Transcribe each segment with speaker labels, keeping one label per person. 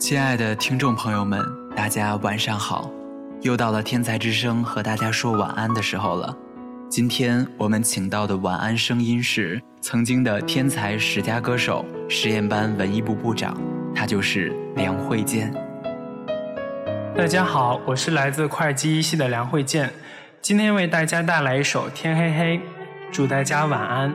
Speaker 1: 亲爱的听众朋友们，大家晚上好！又到了天才之声和大家说晚安的时候了。今天我们请到的晚安声音是曾经的天才十佳歌手、实验班文艺部部长，他就是梁慧健。
Speaker 2: 大家好，我是来自会计一系的梁慧健，今天为大家带来一首《天黑黑》，祝大家晚安。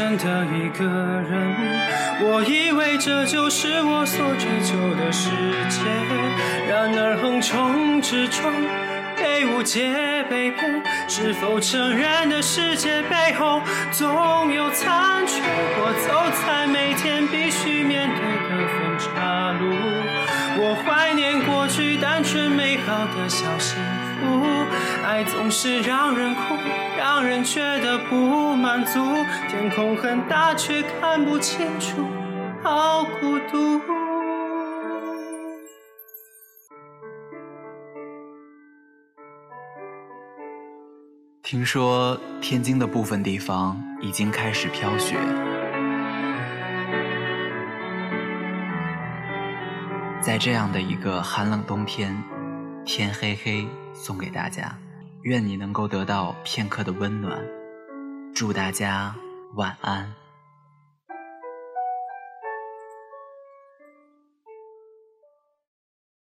Speaker 2: 的一个人，我以为这就是我所追求的世界，然而横冲直撞，被误解被骗，是否成人的世界背后总有残美好的小幸福，爱总是让人哭。让人觉得不满足，天空很大却看不清楚，好孤独。
Speaker 1: 听说天津的部分地方已经开始飘雪，在这样的一个寒冷冬天，天黑黑送给大家。愿你能够得到片刻的温暖，祝大家晚安。